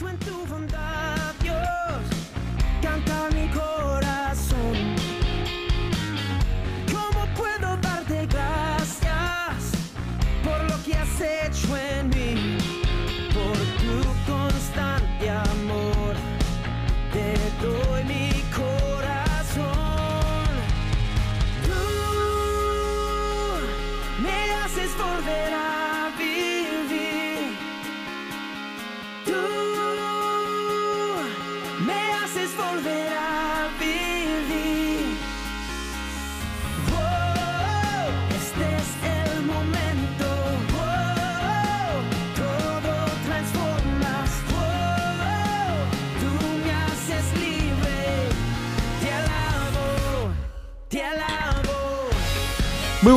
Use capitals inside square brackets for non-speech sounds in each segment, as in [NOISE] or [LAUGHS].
Pienso en tu bondad,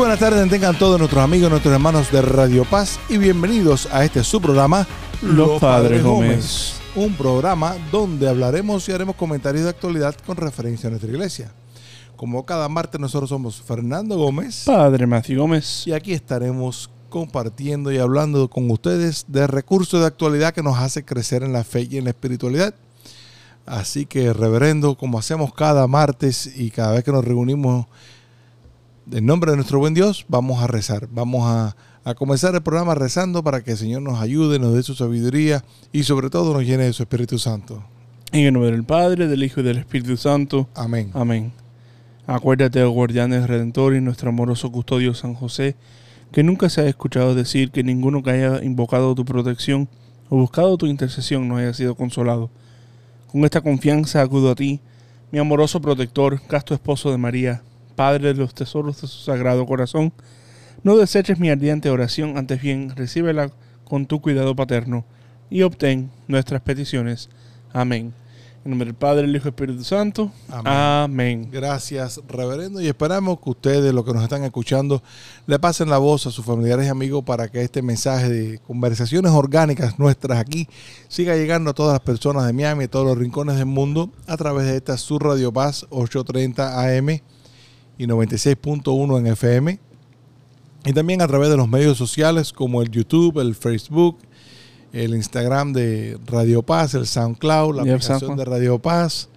buenas tardes, tengan todos nuestros amigos, nuestros hermanos de Radio Paz y bienvenidos a este su programa Los Padres Gómez. Un programa donde hablaremos y haremos comentarios de actualidad con referencia a nuestra iglesia. Como cada martes nosotros somos Fernando Gómez Padre Matthew Gómez. y aquí estaremos compartiendo y hablando con ustedes de recursos de actualidad que nos hace crecer en la fe y en la espiritualidad. Así que, reverendo, como hacemos cada martes y cada vez que nos reunimos en nombre de nuestro buen Dios, vamos a rezar. Vamos a, a comenzar el programa rezando para que el Señor nos ayude, nos dé su sabiduría y sobre todo nos llene de su Espíritu Santo. En el nombre del Padre, del Hijo y del Espíritu Santo. Amén. Amén. Acuérdate, oh guardianes redentor y nuestro amoroso custodio San José, que nunca se ha escuchado decir que ninguno que haya invocado tu protección o buscado tu intercesión no haya sido consolado. Con esta confianza acudo a ti, mi amoroso protector, casto esposo de María, Padre de los tesoros de su sagrado corazón. No deseches mi ardiente oración, antes bien recíbela con tu cuidado paterno y obtén nuestras peticiones. Amén. En nombre del Padre, el Hijo y el Espíritu Santo. Amén. Amén. Gracias, reverendo, y esperamos que ustedes, los que nos están escuchando, le pasen la voz a sus familiares y amigos para que este mensaje de conversaciones orgánicas nuestras aquí siga llegando a todas las personas de Miami, a todos los rincones del mundo, a través de esta Sur Radio Paz 830 AM y 96.1 en FM. Y también a través de los medios sociales como el YouTube, el Facebook, el Instagram de Radio Paz, el SoundCloud, la aplicación de Radio Paz,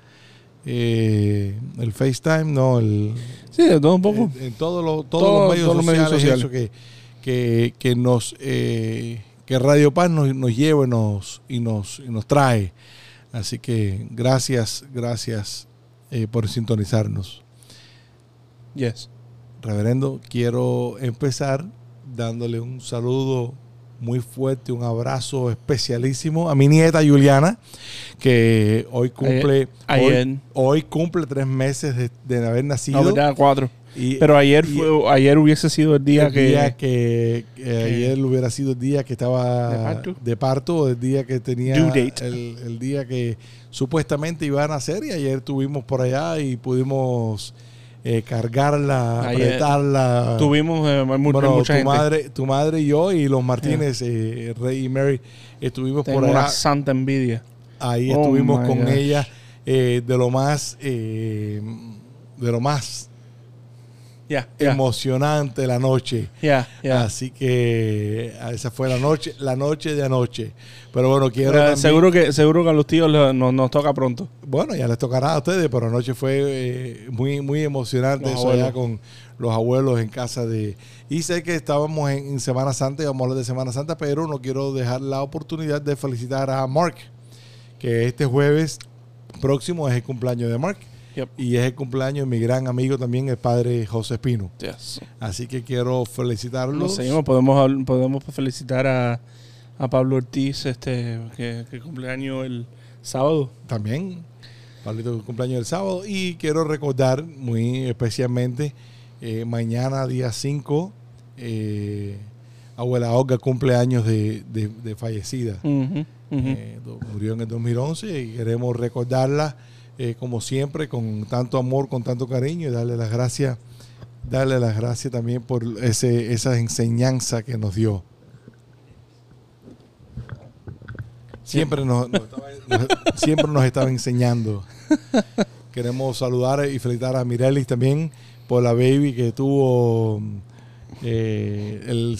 eh, el FaceTime, no, el, Sí, de todo un poco. en, en todos los, todos Todo- los medios todos los medios sociales, sociales. que, que, que nos eh, que Radio Paz nos, nos lleva y nos, y nos, y nos trae. Así que gracias, gracias eh, por sintonizarnos. Yes. Reverendo, quiero empezar dándole un saludo muy fuerte, un abrazo especialísimo a mi nieta Juliana, que hoy cumple, Ayer- hoy, hoy cumple tres meses de, de haber nacido. No, verdad, cuatro. Y- Pero ayer, y- fue, ayer hubiese sido el día el que... día que, que ayer hubiera sido el día que estaba ¿De parto? de parto, el día que tenía. El, el día que supuestamente iba a nacer y ayer estuvimos por allá y pudimos eh, cargarla, Ayer apretarla. Tuvimos eh, mu- Bueno, mucha tu gente. madre, tu madre y yo y los Martínez, eh, Rey y Mary, estuvimos Tengo por allá. una santa envidia. Ahí Oh estuvimos con gosh. ella eh, de lo más, eh, de lo más Ya, ya, emocionante la noche. ya, ya. Así que ah, esa fue la noche, la noche de anoche. Pero bueno, quiero Pero también- seguro que seguro que a los tíos nos, nos toca pronto. bueno, ya les tocará a ustedes, pero anoche fue eh, muy muy emocionante Los eso allá con los abuelos en casa de y sé que estábamos en, en Semana Santa y vamos a hablar de Semana Santa, pero no quiero dejar la oportunidad de felicitar a Mark, que este jueves próximo es el cumpleaños de Mark Yep. y es el cumpleaños de mi gran amigo también, el padre José Espino. Yes. Así que quiero felicitarlos. Seguimos, podemos, podemos felicitar a, a Pablo Ortiz, este, que, que cumpleaños el sábado. también. Pablito cumpleaños el sábado. Y quiero recordar muy especialmente eh, mañana, día 5, eh, abuela Olga cumpleaños de, de- de fallecida. Eh, murió en el 2011 y queremos recordarla eh, como siempre con tanto amor, con tanto cariño y darle las gracias, darle las gracias también por ese, esa enseñanza que nos dio. Siempre nos, estaba, siempre nos estaba enseñando. Queremos saludar y felicitar a Mirelis también por la baby que tuvo eh, el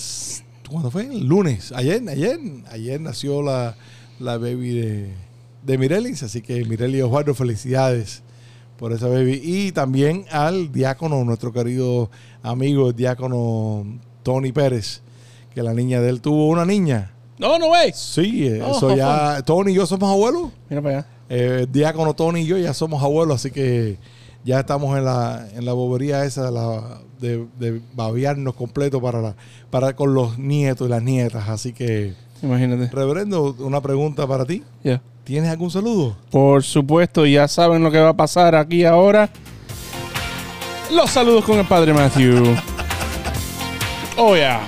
¿cuándo fue? El lunes, ayer, ayer, ayer nació la la baby de, de Mirelis. Así que Mireli Osvaldo, felicidades por esa baby. Y también al diácono, nuestro querido amigo, el diácono Tony Pérez, que la niña de él tuvo una niña. No, no, wey. Sí, eh, Oh, eso ya. Tony y yo somos abuelos. Mira para allá. Eh, el diácono Tony y yo ya somos abuelos, así que ya estamos en la, en la bobería esa de, la, de, de babearnos completo para, la, para con los nietos y las nietas. Así que, Imagínate. reverendo, una pregunta para ti. Ya. ¿Tienes algún saludo? Por supuesto, ya saben lo que va a pasar aquí ahora. Los saludos con el padre Matthew. Oh, yeah.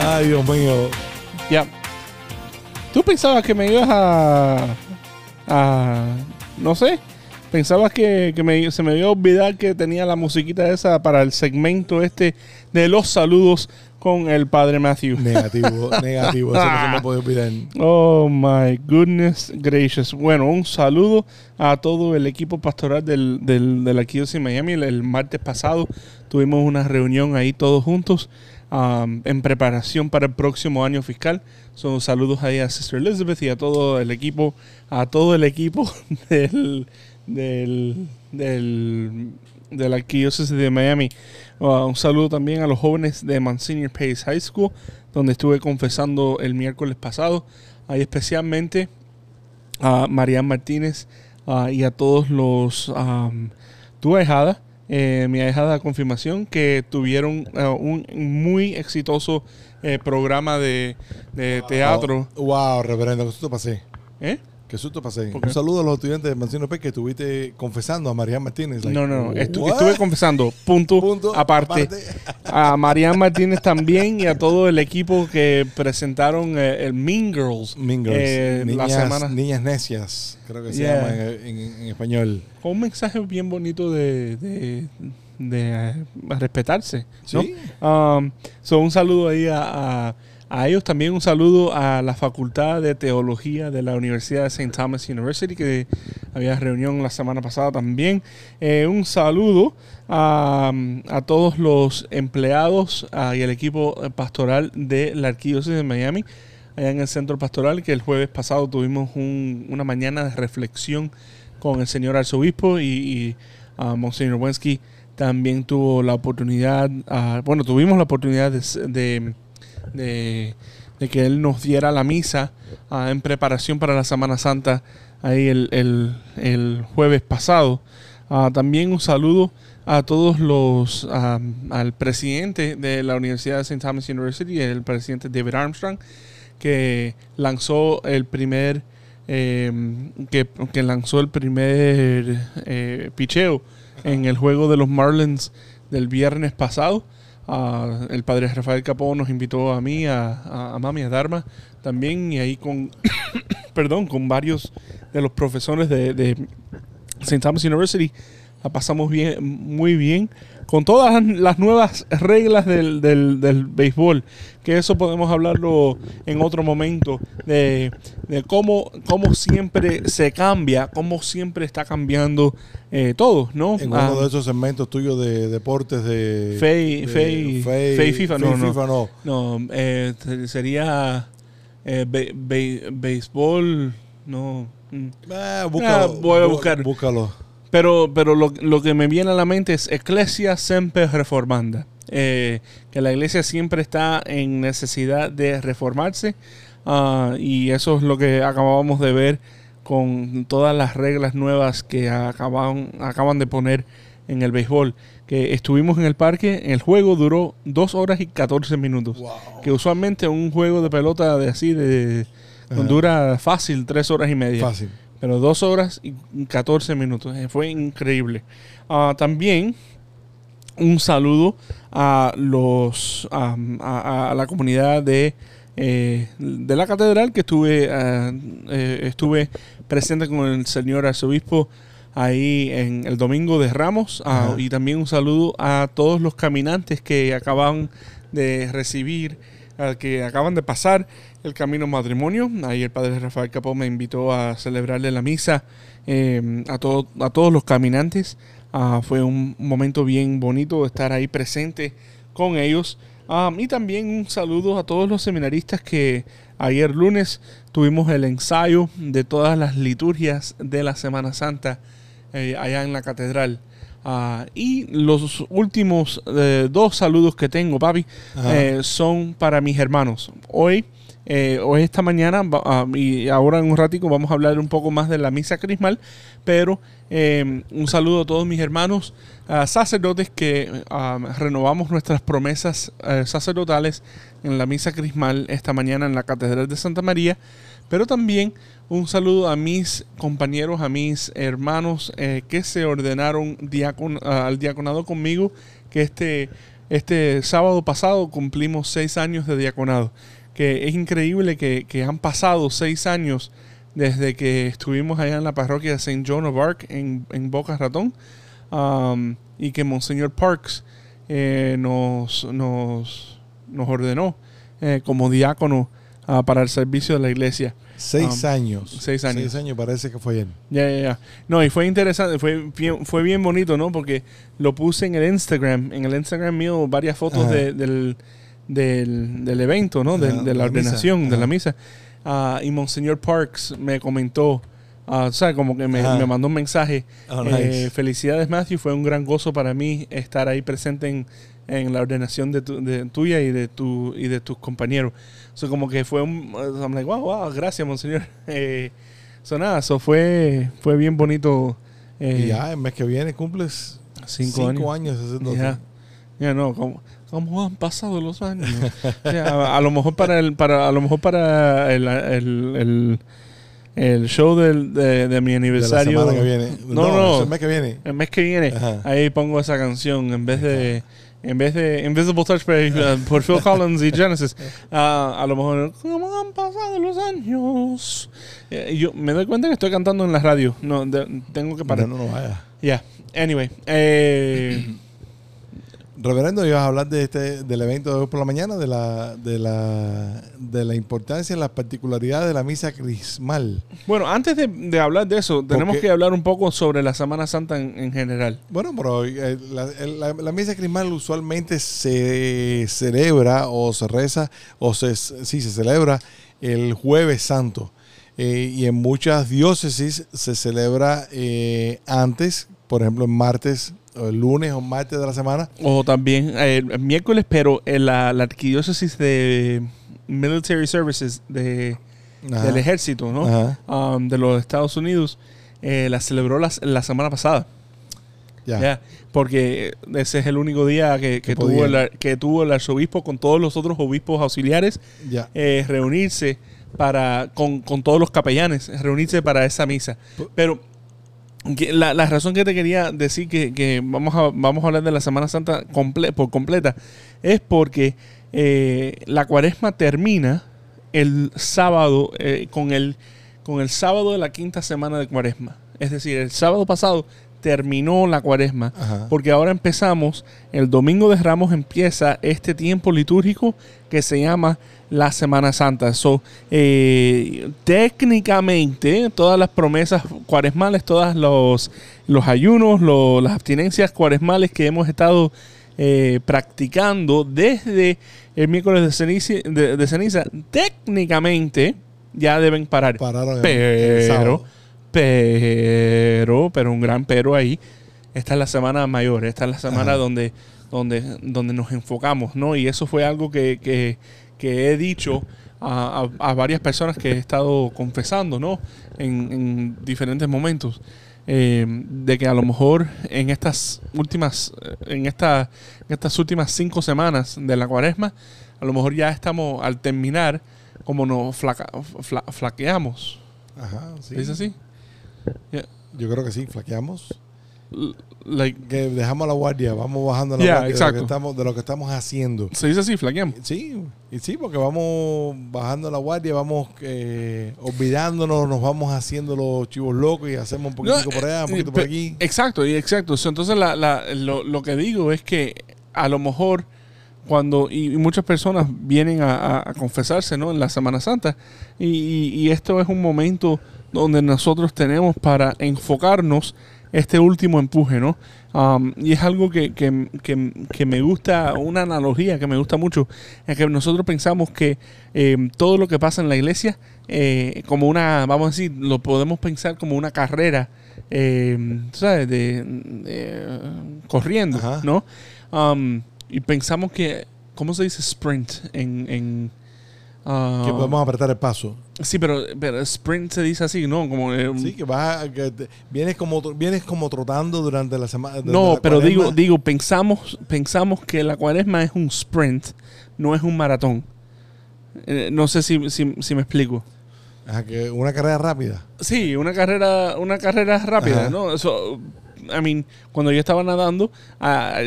Ay, Dios mío. Ya. ¿Tú pensabas que me ibas a. a. no sé? ¿Pensabas que, que me- se me iba a olvidar que tenía la musiquita esa para el segmento este de los saludos con el padre Matthew? Negativo, [LAUGHS] negativo. Eso no se me puede olvidar. Oh my goodness gracious. Bueno, un saludo a todo el equipo pastoral del, del, de la de Miami. El, el martes pasado tuvimos una reunión ahí todos juntos um, en preparación para el próximo año fiscal. Son saludos ahí a Sister Elizabeth y a todo el equipo, a todo el equipo [LAUGHS] del, del, del, de la Arquidiócesis de Miami. Uh, un saludo también a los jóvenes de Monsignor Pace High School, donde estuve confesando el miércoles pasado. Ahí especialmente a Marian Martínez ah, y a todos los am, tu ahijada, eh, mi ahijada de confirmación, que tuvieron ah, un muy exitoso eh, programa de, de teatro. Wow, reverendo, qué pasé. ¿Eh? Qué susto pasé. Un saludo a los estudiantes de Mancino P que estuviste confesando a María Martínez. Like, No, no, no. Estu- what? estuve confesando, punto, Punto, aparte. aparte. [LAUGHS] A Marian Martínez también y a todo el equipo que presentaron eh, el Mean Girls. Mean Girls. eh, la niñas, semana. niñas necias, creo que se Yeah. llama en, en- en español. Con un mensaje bien bonito de, de, de, eh, respetarse. ¿no? Sí. Um, so, un saludo ahí a, a- a ellos. También un saludo a la Facultad de Teología de la Universidad de St. Thomas University, que había reunión la semana pasada también. Eh, un saludo a, a todos los empleados ah, y el equipo pastoral de la Arquidiócesis de Miami, allá en el centro pastoral, que el jueves pasado tuvimos un- una mañana de reflexión con el señor arzobispo y, y ah, Monseñor Wensky también tuvo la oportunidad, ah, bueno, tuvimos la oportunidad de, de- que él nos diera la misa ah, en preparación para la Semana Santa ahí el, el- el jueves pasado. Ah, también un saludo a todos los, ah, al presidente de la Universidad de St. Thomas University, el presidente David Armstrong, que lanzó el primer, eh, que, que lanzó el primer eh, picheo en el juego de los Marlins del viernes pasado. Ah, el padre Rafael Capó nos invitó a mí, a, a, a Mami, a Dharma también, y ahí con, [COUGHS] perdón, con varios de los profesores de, de St. Thomas University. La pasamos bien, muy bien con todas las- nuevas reglas del, del, del béisbol. Que eso podemos hablarlo en otro momento. De, de cómo, cómo siempre se cambia, cómo siempre está cambiando eh, todo, ¿no? En Ah, uno de esos segmentos tuyos de deportes de. Fey- de- Fey- Fey- Fey FIFA, no, Fey no. FIFA, no. No, eh, sería eh, be- be- béisbol, no. mm. Ah, búscalo. Ah, voy a buscar. Búscalo. Pero, pero lo, lo que me viene a la mente es Ecclesia Semper Reformanda. Eh, que la iglesia siempre está en necesidad de reformarse. ah, y eso es lo que acabamos de ver con todas las reglas nuevas que acaban, acaban de poner en el béisbol. Que estuvimos en el parque, el juego duró 2 horas y 14 minutos. Wow. Que usualmente un juego de pelota de así de Ajá. dura fácil 3 horas y media. Fácil. Pero dos horas y 14 minutos. Eh, Fue increíble. Ah, también un saludo a los a, a- a la comunidad de, eh, de la catedral que estuve ah, eh, estuve presente con el señor arzobispo ahí en el domingo de Ramos Ah, y también un saludo a todos los caminantes que acaban de recibir que acaban de pasar el camino matrimonio. Ahí el padre Rafael Capó me invitó a celebrarle la misa eh, a, todo- a todos los caminantes. Ah, fue un momento bien bonito estar ahí presente con ellos. Um, y también un saludo a todos los seminaristas que ayer lunes tuvimos el ensayo de todas las liturgias de la Semana Santa eh, allá en la catedral. Ah, y los últimos eh, dos saludos que tengo, papi, eh, son para mis hermanos. Hoy, eh, hoy esta mañana ah, y ahora en un ratico vamos a hablar un poco más de la misa crismal, pero eh, un saludo a todos mis hermanos sacerdotes que ah, renovamos nuestras promesas sacerdotales en la misa crismal esta mañana en la Catedral de Santa María, pero también un saludo a mis compañeros, a mis hermanos eh, que se ordenaron al diaconado conmigo, que este, este sábado pasado cumplimos seis años de diaconado, que es increíble que, que han pasado seis años desde que estuvimos allá en la parroquia de St. John of Arc en, en Boca Ratón y que Monseñor Parks eh, nos, nos, nos ordenó eh, como diácono ah, para el servicio de la iglesia. Seis Um, años. seis años. Seis años parece que fue ayer. Ya, ya, ya. No, y fue interesante, fue bien, fue bien bonito, ¿no? Porque lo puse en el Instagram, en el Instagram mío, varias fotos de- del, del, del evento, ¿no? De, de la ordenación, de la misa. Ah, y Monseñor Parks me comentó, ah, o sea, como que me, me mandó un mensaje. Oh, eh, felicidades, Matthew. Fue un gran gozo para mí estar ahí presente en, en la ordenación de, tu- de tuya y de tu y de tus compañeros. So, como que fue un. I'm like, wow, wow, gracias, Monseñor. [LAUGHS] Eh, so, nada, eso fue, fue bien bonito. eh, y ya, el mes que viene cumples cinco, cinco, años. años. Ya, eso. ya no, como, cómo han pasado los años. [LAUGHS] Ya, a, a lo mejor para el, para, a lo mejor para el, el, el, el show del, de, de mi De la aniversario. semana que viene. No, no. es el mes que viene. El mes que viene, Ajá. ahí pongo esa canción en vez de en vez de Invisible Touch por, uh, por Phil Collins y [LAUGHS] Genesis. ah, a lo mejor, ¿cómo han pasado los años? Eh, yo me doy cuenta que estoy cantando en la radio. No, de- tengo que parar. No, no, no vaya. Ya, anyway. Eh, [CLEARS THROAT] Reverendo, ibas a hablar de este, del evento de hoy por la mañana, de la, de la, de la importancia y las particularidades de la misa crismal. bueno, antes de, de hablar de eso, tenemos Porque- que hablar un poco sobre la Semana Santa en, en general. Bueno, pero eh, la, el- la- la misa crismal usualmente se celebra o se reza, o se, sí, se celebra el jueves santo. Eh, y en muchas diócesis se celebra eh, antes, por ejemplo, en martes, o el lunes o martes de la semana. O también eh, el miércoles, pero en la, la arquidiócesis de Military Services de, Ajá. del ejército, ¿no? Um, de los Estados Unidos eh, la celebró la, la semana pasada. ya. Ya, porque ese es el único día que, que Que tuvo el, que tuvo el arzobispo con todos los otros obispos auxiliares ya. eh, reunirse para con, con todos los capellanes, reunirse para esa misa. Pero la, la razón que te quería decir que, que vamos, a, vamos a hablar de la Semana Santa por completa es porque eh, la cuaresma termina el sábado eh, con, el, con el sábado de la quinta semana de cuaresma. Es decir, el sábado pasado terminó la cuaresma. Ajá. Porque ahora empezamos, el domingo de Ramos empieza este tiempo litúrgico que se llama la Semana Santa. So, eh, técnicamente, todas las promesas cuaresmales, todos los, los ayunos, lo- las abstinencias cuaresmales que hemos estado eh, practicando desde el miércoles de ceniza, de- de ceniza, técnicamente ya deben parar. Pararon el- el Pero, sábado. Pero, pero un gran pero ahí. Esta es la semana mayor, esta es la semana Ajá. donde, donde, donde nos enfocamos, ¿no? Y eso fue algo que, que- que he dicho a, a- a varias personas que he estado confesando, ¿no? En, en diferentes momentos. eh, de que a lo mejor en estas últimas, en, esta, en estas últimas cinco semanas de la cuaresma, a lo mejor ya estamos al terminar como nos flaca- fla- flaqueamos. Ajá, sí. ¿Es así? Yeah. Yo creo que sí, flaqueamos. L- Like, Que dejamos la guardia, vamos bajando la Ya, guardia de lo, que estamos, de lo que estamos haciendo. se dice así, flaqueamos. Sí, y sí, porque vamos bajando la guardia, vamos eh, olvidándonos, nos vamos haciendo los chivos locos y hacemos un poquitico No, por allá, un eh, poquito pe- por aquí. Exacto, y exacto. Entonces, la- la- lo, lo que digo es que a lo mejor cuando, y, y muchas personas vienen a, a- a confesarse ¿no? en la Semana Santa, y, y- y esto es un momento donde nosotros tenemos para enfocarnos este último empuje, ¿no? Um, y es algo que, que- que- que me gusta, una analogía que me gusta mucho, es que nosotros pensamos que eh, todo lo que pasa en la iglesia, eh, como una, vamos a decir, lo podemos pensar como una carrera, eh, ¿sabes? De, de- corriendo, Ajá. ¿no? Um, y pensamos que, ¿cómo se dice sprint en... en ah, Que podemos apretar el paso. Sí, pero, pero sprint se dice así, ¿no? Como, eh, Sí, que vas a- que te- vienes como vienes como trotando durante la semana. No, pero digo, digo, pensamos, pensamos que la cuaresma es un sprint, no es un maratón. Eh, no sé si, si, si me explico. que una carrera rápida. Sí, una carrera, una carrera rápida, Ajá. ¿no? Eso, I mean, cuando yo estaba nadando, ah,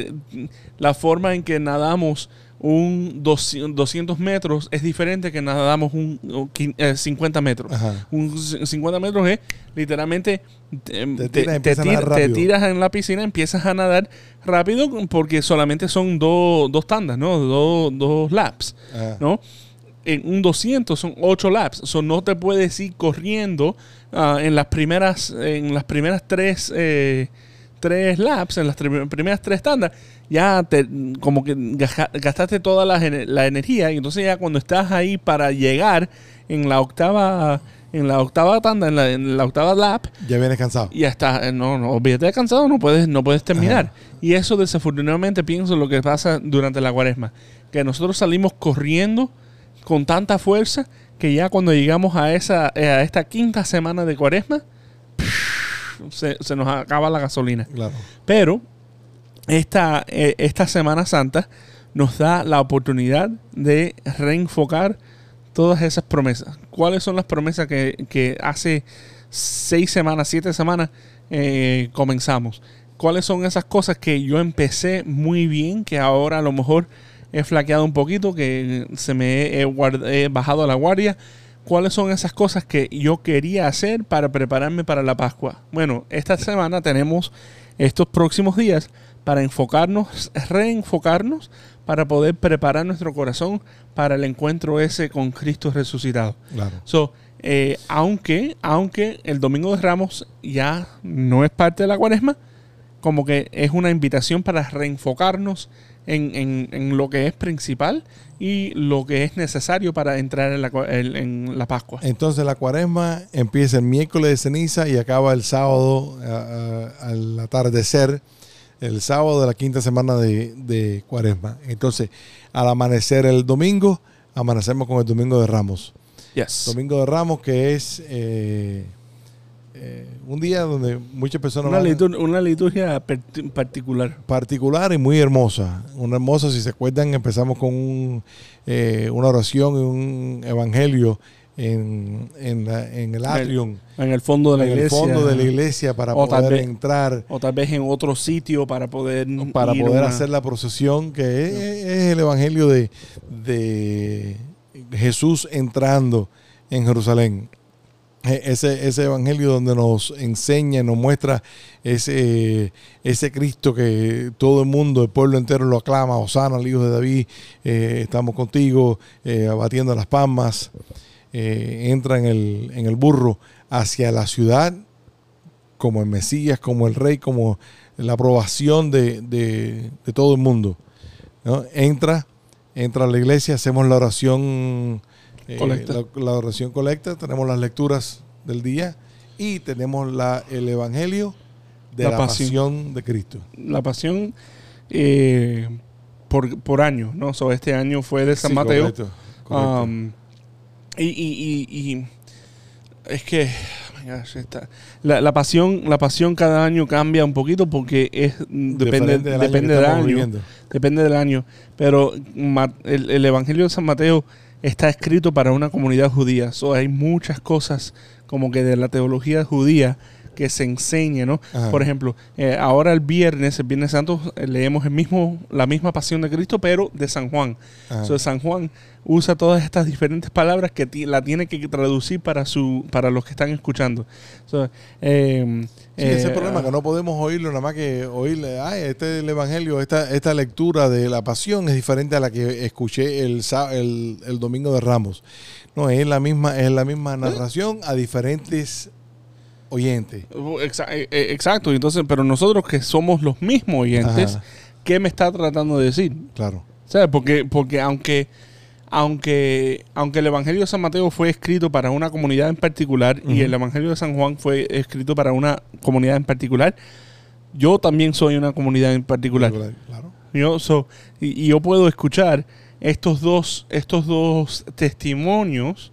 la forma en que nadamos un 200 200 metros es diferente que nadamos un, un quin- eh, 50 metros. Ajá. Un c- 50 metros es literalmente te, Te te- tiras te tira- te en la piscina, empiezas a nadar rápido porque solamente son dos dos tandas, ¿no? Dos, dos laps, Ajá. ¿no? En un 200 son 8 laps, so no te puedes ir corriendo ah, en las primeras en las primeras tres eh, tres laps, en las tri- primeras tres tandas, ya te, como que gastaste toda la, la energía y entonces ya cuando estás ahí para llegar en la octava en la octava tanda, en la, en la octava lap, Ya vienes cansado. ya está, eh, no, no, olvídate de cansado, no puedes, no puedes terminar. Ajá. Y eso desafortunadamente pienso lo que pasa durante la cuaresma, que nosotros salimos corriendo con tanta fuerza que ya cuando llegamos a esa a esta quinta semana de cuaresma, se, se nos acaba la gasolina. Claro. Pero esta, eh, esta Semana Santa nos da la oportunidad de reenfocar todas esas promesas. ¿Cuáles son las promesas que, que hace seis semanas, siete semanas eh, comenzamos? ¿Cuáles son esas cosas que yo empecé muy bien, que ahora a lo mejor he flaqueado un poquito, que se me he, he bajado a la guardia? ¿Cuáles son esas cosas que yo quería hacer para prepararme para la Pascua? Bueno, esta semana tenemos estos próximos días para enfocarnos, reenfocarnos, para poder preparar nuestro corazón para el encuentro ese con Cristo resucitado. Claro. So, eh, aunque, aunque el Domingo de Ramos ya no es parte de la cuaresma, como que es una invitación para reenfocarnos en, en- en lo que es principal y lo que es necesario para entrar en la, en- la Pascua. Entonces la cuaresma empieza el miércoles de ceniza y acaba el sábado al atardecer, el sábado de la quinta semana de, de cuaresma. Entonces, al amanecer el domingo, amanecemos con el domingo de Ramos. Yes. Domingo de Ramos que es eh, eh, un día donde muchas personas Una, van- litur- una liturgia particular. particular y muy hermosa. Una hermosa, si se acuerdan, empezamos con un, eh, una oración y un evangelio en, en, la- en el atrium, En el fondo de la en el iglesia. fondo de la iglesia para O poder vez- entrar, O tal vez en otro sitio para poder para poder una- hacer la procesión, que es, es el evangelio de, de Jesús entrando en Jerusalén. E- Ese, ese evangelio donde nos enseña, nos muestra ese, ese Cristo que todo el mundo, el pueblo entero lo aclama, Osana, el hijo de David, eh, estamos contigo, eh, abatiendo las palmas, eh, entra en el, en el burro hacia la ciudad como el Mesías, como el Rey, como la aprobación de, de- todo el mundo. Entra, entra a la iglesia, hacemos la oración eh, la, la oración colecta, tenemos las lecturas del día y tenemos la, el Evangelio de La la, pasión. pasión. de Cristo. la pasión eh, por, por año, ¿no? So, este año fue de San Sí, Mateo. correcto, correcto. Um, y, y- y- y es que oh my gosh, esta- la, la pasión, la pasión cada año cambia un poquito porque es depende, del año depende del estamos año. Depende del año. Pero el, el Evangelio de San Mateo está escrito para una comunidad judía. So, hay muchas cosas como que de la teología judía que se enseña, ¿no? Ajá. Por ejemplo, eh, ahora el viernes, el Viernes Santo, eh, leemos el mismo, la misma pasión de Cristo, pero de San Juan. So, San Juan usa todas estas diferentes palabras que la tiene que traducir para su para los que están escuchando. So, eh, Sí, ese es el eh, problema, que no podemos oírlo nada más que oírle, ay, este es el Evangelio, esta, esta lectura de la pasión es diferente a la que escuché el, el, el domingo de Ramos. No, es la misma, es la misma narración a diferentes oyente. Eh, eh, Exacto, entonces, pero nosotros que somos los mismos oyentes, Ajá. ¿qué me está tratando de decir? Claro. ¿Sabes? Porque, porque aunque, aunque, aunque el Evangelio de San Mateo fue escrito para una comunidad en particular y el Evangelio de San Juan fue escrito para una comunidad en particular, yo también soy una comunidad en particular. Claro. Yo, so, y, y yo puedo escuchar estos dos, estos dos testimonios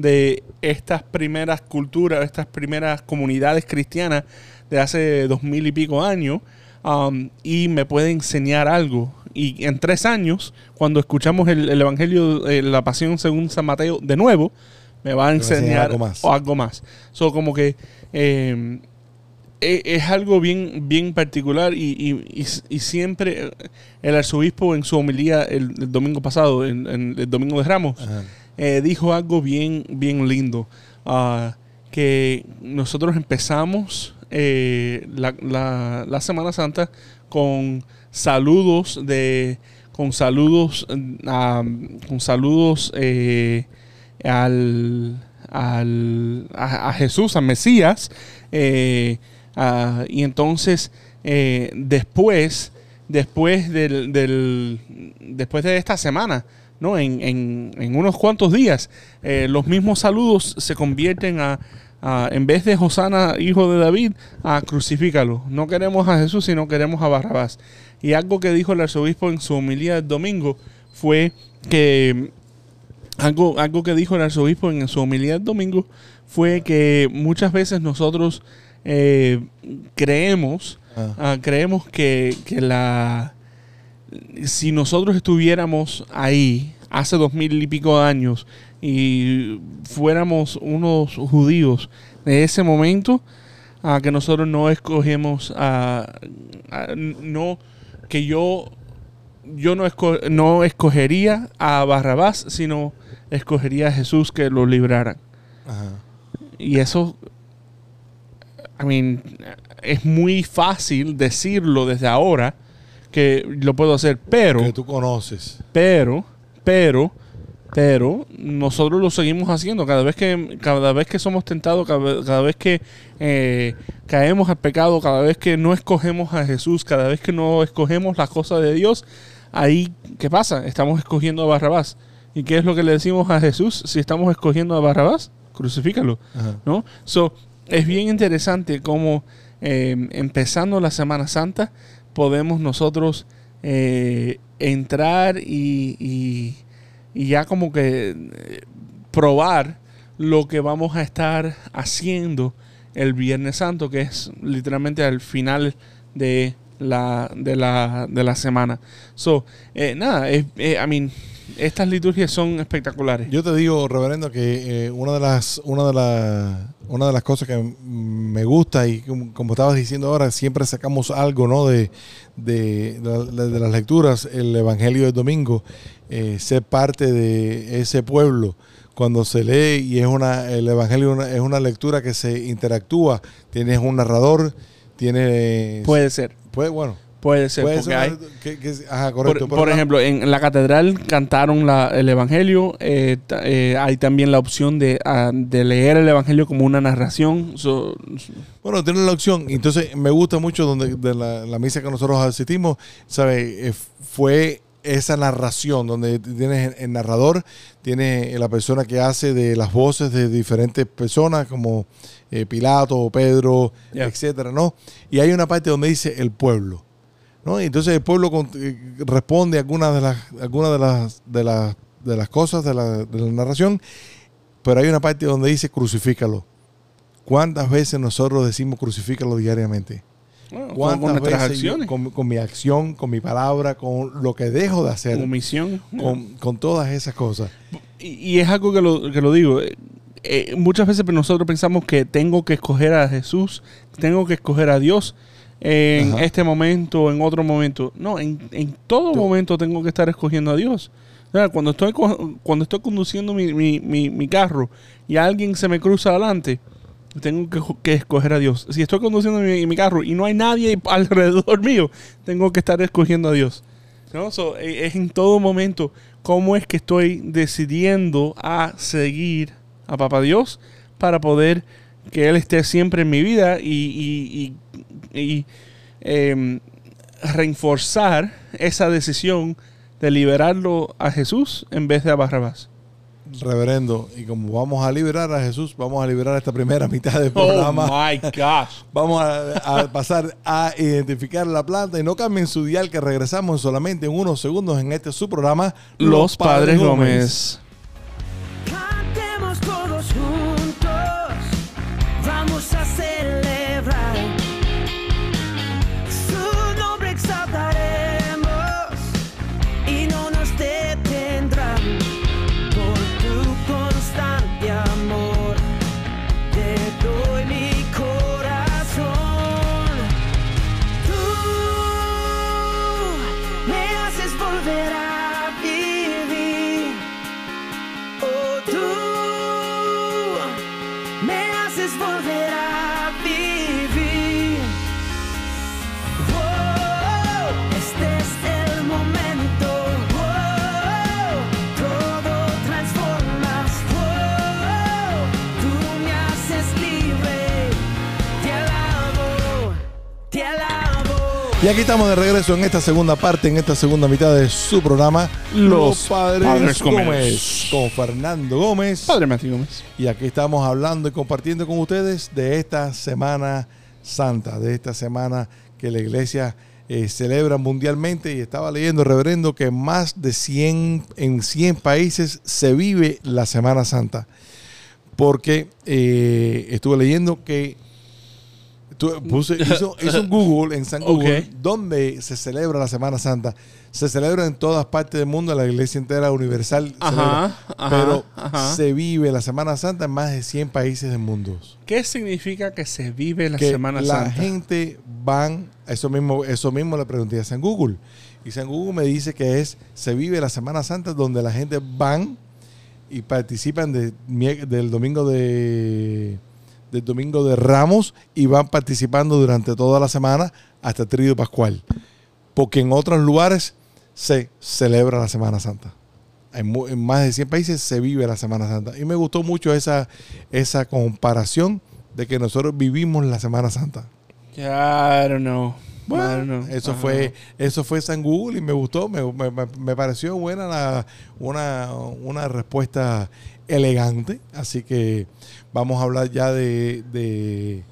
de estas primeras culturas, estas primeras comunidades cristianas de hace dos mil y pico años, um, y me puede enseñar algo. Y en tres años, cuando escuchamos el, el Evangelio, eh, la Pasión según San Mateo de nuevo, me va a enseñar algo más. o algo más. So, como que eh, e- es algo bien, bien particular y, y- y s- y siempre eh, el arzobispo en su homilía el, el domingo pasado, en, en el domingo de Ramos, Ajá. Eh, dijo algo bien, bien lindo, ah, que nosotros empezamos eh, la, la- la Semana Santa con saludos de con saludos ah, con saludos eh, al, al- a, a Jesús, a Mesías, ah, y entonces eh, después, después del, del- después de esta semana, ¿no? En, en- en unos cuantos días, eh, los mismos saludos se convierten a, a, en vez de Josana, hijo de David, a crucifícalo. No queremos a Jesús, sino queremos a Barrabás. Y algo que dijo el arzobispo en su homilía del domingo fue que algo, algo que dijo el arzobispo en su homilía del domingo fue que muchas veces nosotros eh, creemos, Ah. ah, creemos que, que la si nosotros estuviéramos ahí hace dos mil y pico de años y fuéramos unos judíos de ese momento, a que nosotros no escogemos a, a- no que yo yo no, esco- no escogería a Barrabás, sino escogería a Jesús que lo librara. Ajá. Y eso, I mean, es muy fácil decirlo desde ahora que lo puedo hacer, pero, Que tú conoces. pero, pero, pero nosotros lo seguimos haciendo cada vez que, cada vez que somos tentados, cada, vez- cada vez que eh, caemos al pecado, cada vez que no escogemos a Jesús, cada vez que no escogemos las cosas de Dios, ahí, ¿qué pasa? Estamos escogiendo a Barrabás. ¿Y qué es lo que le decimos a Jesús si estamos escogiendo a Barrabás? Crucifícalo. Ajá. ¿no? So, es bien interesante cómo eh, empezando la Semana Santa podemos nosotros eh, entrar y, y- y ya como que eh, probar lo que vamos a estar haciendo el Viernes Santo, que es literalmente al final de la, de la, de la semana. So, eh, nada, eh, I mean, estas liturgias son espectaculares. Yo te digo, reverendo, que eh, una de las una de las una de las cosas que me gusta y como, como estabas diciendo ahora, siempre sacamos algo, ¿no? De, de, de- de las lecturas, el Evangelio del domingo, eh, ser parte de ese pueblo. Cuando se lee y es una el Evangelio una- es una lectura que se interactúa, tienes un narrador, tienes Puede ser, puede, bueno, puede ser, puede porque ser hay, una- que- que- ajá, Por, correcto, por ejemplo, en la catedral cantaron la- el Evangelio. eh, eh, hay también la opción de, ah, de leer el Evangelio como una narración. So- Bueno, tiene la opción. Entonces, me gusta mucho donde de la, la misa que nosotros asistimos, ¿sabe? Eh, fue esa narración donde tienes el narrador, tienes la persona que hace de las voces de diferentes personas como eh, Pilato, Pedro, Yeah. etcétera, ¿no? Y hay una parte donde dice el pueblo, ¿no? Y entonces el pueblo con- eh, responde algunas de las algunas de las de las de las cosas de la, de la narración, pero hay una parte donde dice crucifícalo. ¿Cuántas veces nosotros decimos crucifícalo diariamente? bueno, con, ¿Cuántas con nuestras veces yo- acciones, con, con mi acción, con mi palabra, con lo que dejo de hacer, como misión. con, con todas esas cosas? Y, y es algo que lo, que lo digo. eh, eh, muchas veces nosotros pensamos que tengo que escoger a Jesús, tengo que escoger a Dios en Ajá. este momento en otro momento. No, en, en todo Tú- momento tengo que estar escogiendo a Dios. O sea, cuando estoy cuando estoy conduciendo mi, mi- mi- mi carro y alguien se me cruza adelante, tengo que, que escoger a Dios. Si estoy conduciendo mi, mi carro y no hay nadie [LAUGHS] alrededor mío, tengo que estar escogiendo a Dios. ¿no? So, eh, es en todo momento cómo es que estoy decidiendo a seguir a Papá Dios para poder que Él esté siempre en mi vida y, y, y- y, em, reforzar esa decisión de liberarlo a Jesús en vez de a Barrabás. Reverendo, y como vamos a liberar a Jesús, vamos a liberar esta primera [LAUGHS] mitad del Oh programa. my gosh. [LAUGHS] Vamos a, a pasar a identificar la planta y no cambien su dial que regresamos solamente en unos segundos en este su programa Los Padres Gómez. Aquí estamos de regreso en esta segunda parte, en esta segunda mitad de su programa Los Padres, Padres Gómez. Gómez. con Fernando Gómez. Padre Matthew Gómez. Y aquí estamos hablando y compartiendo con ustedes de esta Semana Santa, de esta semana que la iglesia eh, celebra mundialmente. Y estaba leyendo, reverendo, que en más de 100, en 100 países se vive la Semana Santa. Porque eh, estuve leyendo que puse- hizo, [LAUGHS] hizo un Google en San Google Ok. donde se celebra la Semana Santa. Se celebra en todas partes del mundo, la iglesia entera universal Ajá, celebra, ajá, pero ajá. se vive la Semana Santa en más de 100 países del mundo. ¿Qué significa que se vive la que Semana la Santa? gente van, eso mismo, eso mismo le pregunté a San Google. Y San Google me dice que es, se vive la Semana Santa donde la gente van y participan de, del domingo de del domingo de Ramos y van participando durante toda la semana hasta el trío pascual. Porque en otros lugares se celebra la Semana Santa. En, más de 100 países se vive la Semana Santa. Y me gustó mucho esa, esa comparación de que nosotros vivimos la Semana Santa. I don't know. I Bueno, don't know. eso I don't fue, know. eso fue San Google y me gustó, me, me- me- me pareció buena la- una, una respuesta elegante. Así que vamos a hablar ya de, de,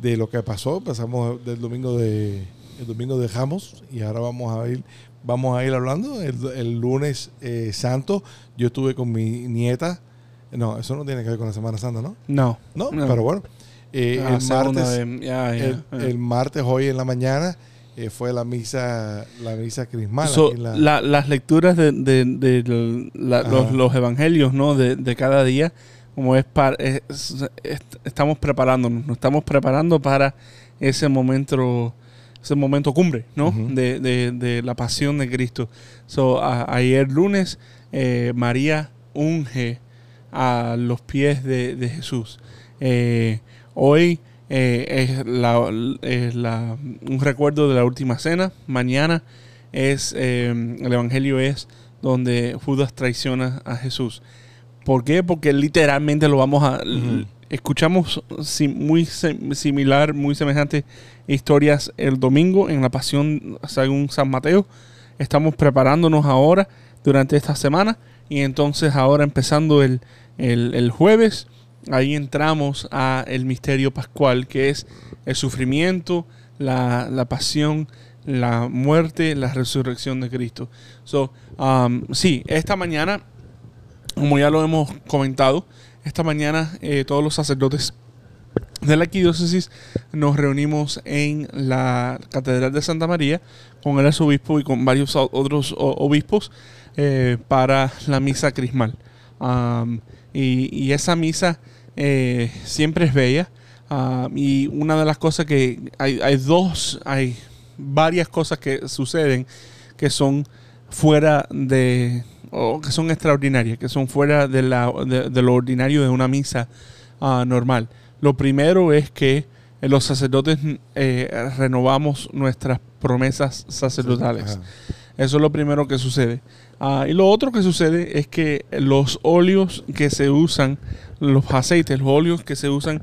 de lo que pasó. Pasamos del domingo de el domingo de Ramos y ahora vamos a ir vamos a ir hablando el, el lunes eh, santo. Yo estuve con mi nieta. No, eso no tiene que ver con la Semana Santa, ¿no? No. No, No. pero bueno. Eh, Ah, el martes el, martes, hoy en la mañana, eh, fue la misa, la misa crismal. So, la- la- las lecturas de, de- de los, los evangelios ¿no? de, de cada día, como es, para, es- es- estamos preparándonos, nos estamos preparando para ese momento ese momento cumbre ¿no? De, de- de la pasión de Cristo. So, a- ayer lunes eh, María unge a los pies de, de Jesús. Eh, hoy eh, es, la, es la- un recuerdo de la última cena. Mañana es el evangelio es donde Judas traiciona a Jesús. ¿Por qué? Porque literalmente lo vamos a Ujú. escuchamos muy sem- similar, muy semejante historias el domingo en la pasión según San Mateo. Estamos preparándonos ahora durante esta semana y entonces ahora empezando el, el- el jueves, ahí entramos a el misterio pascual que es el sufrimiento, la, la pasión, la muerte, la resurrección de Cristo. So, um, sí, esta mañana, como ya lo hemos comentado, esta mañana eh, todos los sacerdotes de la arquidiócesis nos reunimos en la Catedral de Santa María con el arzobispo y con varios otros obispos eh, para la misa crismal. Y, esa misa eh, siempre es bella. y una de las cosas que hay, hay dos, hay varias cosas que suceden que son fuera de, o que son extraordinarias, que son fuera de, la, de, de lo ordinario de una misa ah, normal. Lo primero es que eh, los sacerdotes eh, renovamos nuestras promesas sacerdotales. Ajá. Eso es lo primero que sucede. Ah, y lo otro que sucede es que los óleos que se usan, los aceites, los óleos que se usan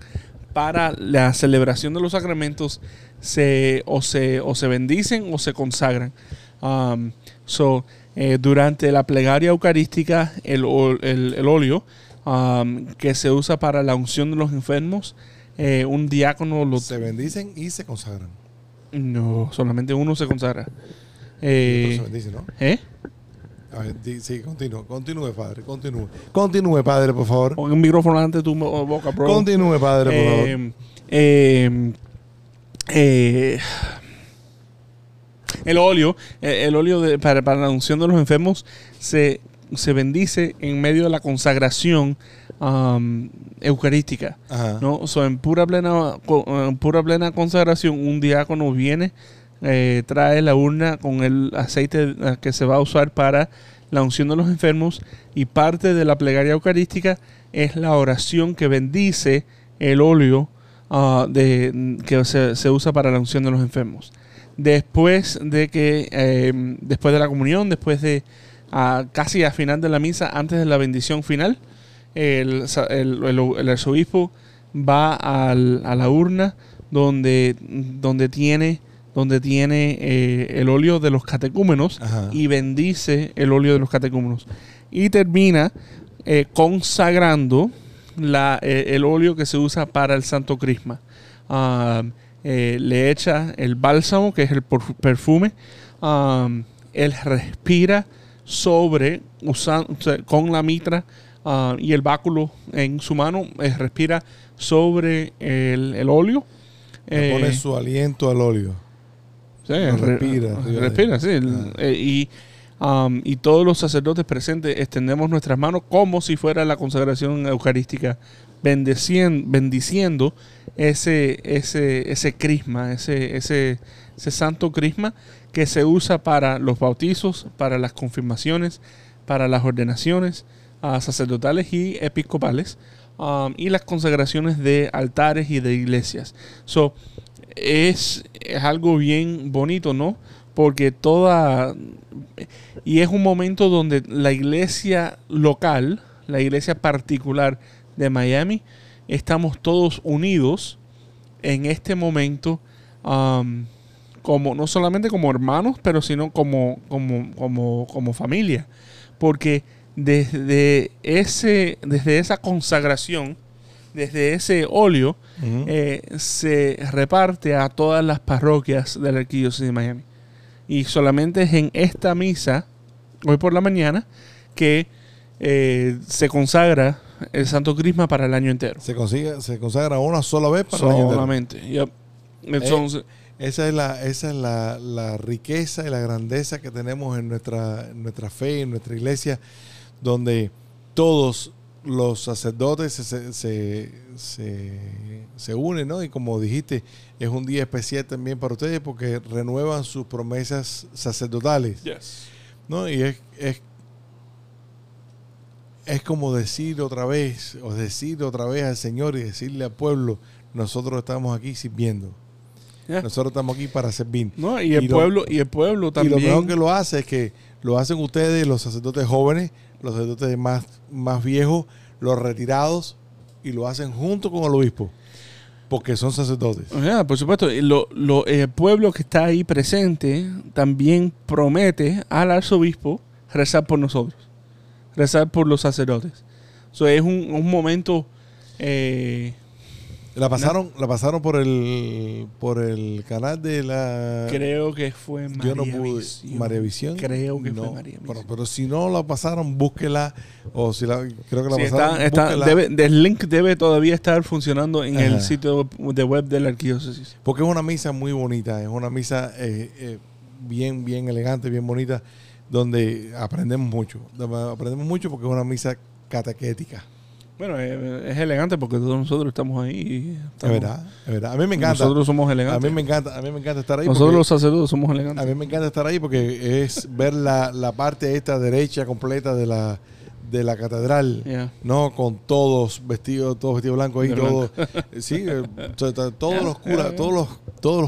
para la celebración de los sacramentos se, o, se, o se bendicen o se consagran. Um, so, eh, durante la plegaria eucarística, el, el- el óleo um, que se usa para la unción de los enfermos, eh, un diácono lo... Se bendicen y se consagran. No, solamente uno se consagra. Eh, se bendicen, ¿no? ¿eh? A ver, sí, continúe, continúe, padre, continúe. Continúe, padre, por favor. Pon el micrófono de tu boca, bro. Continúe, padre, por favor. Eh, eh, eh, el óleo, eh, el óleo de- para, para la unción de los enfermos se, se bendice en medio de la consagración um, eucarística. Ajá. ¿no? So, en pura plena, en pura plena consagración, un diácono viene, eh, trae la urna con el aceite eh, que se va a usar para la unción de los enfermos y parte de la plegaria eucarística es la oración que bendice el óleo ah, de, que se, se usa para la unción de los enfermos. Después de que, eh, después de la comunión, después de ah, casi a final de la misa, antes de la bendición final, el, el- el- el arzobispo va al- a la urna donde, donde tiene, donde tiene eh, el óleo de los catecúmenos Ajá. y bendice el óleo de los catecúmenos. Y termina eh, consagrando la, eh, el óleo que se usa para el Santo Crisma. Ah, eh, le echa el bálsamo, que es el perfume. Ah, él respira sobre, usa- o sea, con la mitra ah, y el báculo en su mano, eh, respira sobre el, el óleo. Le Eh, pone su aliento al óleo. Sí, respira, arriba respira, sí. Ah. eh, y, um, y todos los sacerdotes presentes extendemos nuestras manos como si fuera la consagración eucarística, bendecien- bendiciendo ese, ese, ese crisma, ese, ese, ese santo crisma que se usa para los bautizos, para las confirmaciones, para las ordenaciones ah, sacerdotales y episcopales, um, y las consagraciones de altares y de iglesias. So, es, es algo bien bonito, ¿no? Porque toda... Y es un momento donde la iglesia local, la iglesia particular de Miami, estamos todos unidos en este momento, um, como, no solamente como hermanos, pero sino como, como, como, como familia. Porque desde, ese, desde esa consagración, desde ese óleo, eh, se reparte a todas las parroquias de la arquidiócesis de Miami. Y solamente es en esta misa, hoy por la mañana, que eh, se consagra el Santo Crisma para el año entero. se, consigue, se consagra una sola vez para el año entero. Solamente. Yep. Entonces, Esa es la, esa es la, la riqueza y la grandeza que tenemos en nuestra, en nuestra fe, en nuestra iglesia, donde todos los sacerdotes se, se, se, se- se unen, ¿no? Y como dijiste, es un día especial también para ustedes porque renuevan sus promesas sacerdotales, yes. ¿no? Y es, es, es como decir otra vez, o decir otra vez al Señor y decirle al pueblo, nosotros estamos aquí sirviendo. Yeah. Nosotros estamos aquí para servir. No, y el Y lo- pueblo, y el pueblo Y también. lo mejor que lo hace es que lo hacen ustedes, los sacerdotes jóvenes, los sacerdotes más, más viejos, los retirados, y lo hacen junto con el obispo, porque son sacerdotes. Ya, por supuesto, y lo- lo- el pueblo que está ahí presente también promete al arzobispo rezar por nosotros, rezar por los sacerdotes. So, es un, un momento eh, La pasaron, la pasaron por el por el canal de la Creo que fue María yo no pude Visión. María Visión. Creo que no, fue María Pero, Visión. pero si no la pasaron, búsquela o si la creo que la Sí, pasaron, está, está- debe- el link debe todavía estar funcionando en Ajá. el sitio de web de la arquidiócesis. porque es una misa muy bonita, es una misa eh, eh, bien bien elegante, bien bonita donde aprendemos mucho. Aprendemos mucho porque es una misa catequética. Bueno, es elegante porque todos nosotros estamos ahí. y Es estamos- verdad, es verdad. A mí me encanta. Nosotros somos A elegantes. mí me encanta, a mí me encanta estar ahí. nosotros los sacerdotes somos elegantes. A mí me encanta estar ahí porque es ver la, la parte esta derecha completa de la, de la catedral, Yeah. ¿no? Con todos vestidos, todos vestidos blancos ahí, todos. [LAUGHS] Sí, eh, to- to- todos los curas, todos los, todos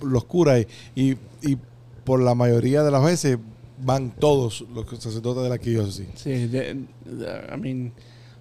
los, los curas y, y por la mayoría de las veces van todos los sacerdotes de la arquidiócesis. Sí, de- de- I mean,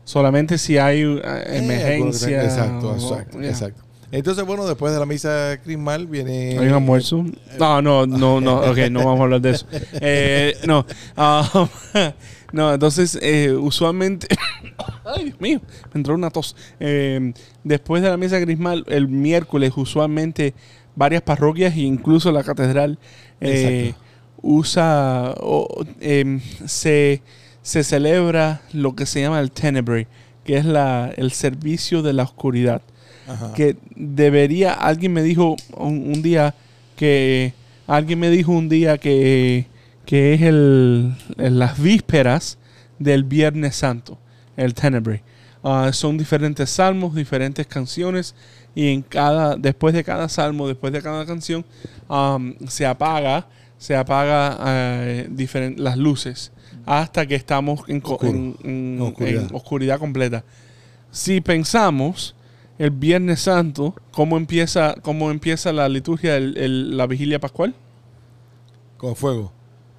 Solamente si hay eh, Eh, emergencia. Exacto, exacto, yeah. exacto. Entonces, bueno, después de la misa crismal viene... ¿Hay un almuerzo? No, no, no, no, [LAUGHS] ok, no vamos a hablar de eso. Eh, no, ah, [LAUGHS] no, entonces, eh, usualmente, [COUGHS] ay, Dios mío, me entró una tos. Eh, después de la misa crismal, el miércoles, usualmente, varias parroquias e incluso la catedral eh, Exacto. Usa, o, em, se, se celebra lo que se llama el Tenebrae, que es la, el servicio de la oscuridad Ajá. que debería, alguien me dijo un, un día que, alguien me dijo un día que, que es el, en las vísperas del Viernes Santo, el Tenebrae. Ah, son diferentes salmos, diferentes canciones y en cada, después de cada salmo, después de cada canción, se apaga, se apaga eh, las luces hasta que estamos en, en- en- En oscuridad. en oscuridad completa. Si pensamos el Viernes Santo, ¿cómo empieza, cómo empieza la liturgia, el- el- la vigilia pascual? Con fuego.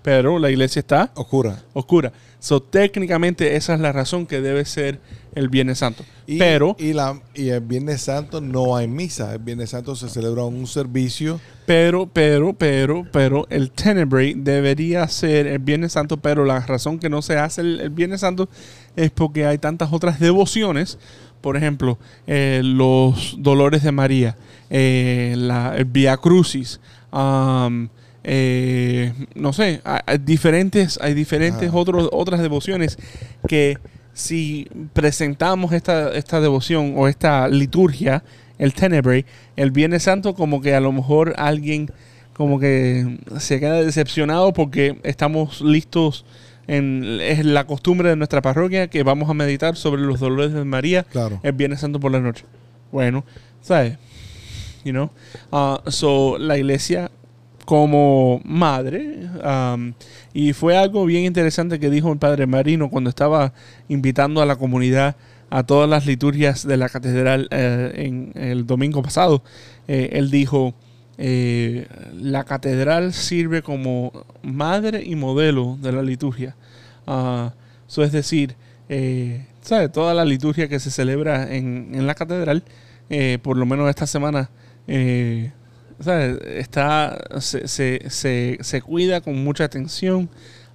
Pero la iglesia está Oscura. oscura. So, técnicamente esa es la razón que debe ser el Viernes Santo. Y, pero, y, la, y el Viernes Santo no hay misa. El Viernes Santo se celebra un servicio. pero, pero, pero, pero, el Tenebrae debería ser el Viernes Santo, pero la razón que no se hace el, el Viernes Santo es porque hay tantas otras devociones. Por ejemplo, eh, los Dolores de María, eh, la, el Via Crucis, um, eh, no sé, hay, diferentes, hay diferentes otros, otras devociones que si presentamos esta, esta devoción o esta liturgia, el Tenebrae, el Viernes Santo, como que a lo mejor alguien como que se queda decepcionado porque estamos listos en es la costumbre de nuestra parroquia que vamos a meditar sobre los dolores de María Claro. el Viernes Santo por la noche. Bueno, ¿sabes? You know? Ah, so, la iglesia como madre, y fue algo bien interesante que dijo el padre Marino cuando estaba invitando a la comunidad a todas las liturgias de la catedral eh, en el domingo pasado. Eh, él dijo, eh, la catedral sirve como madre y modelo de la liturgia. Ah, so es decir, ¿sabe? toda la liturgia que se celebra en, en la catedral, por lo menos esta semana, está se, se, se, se cuida con mucha atención.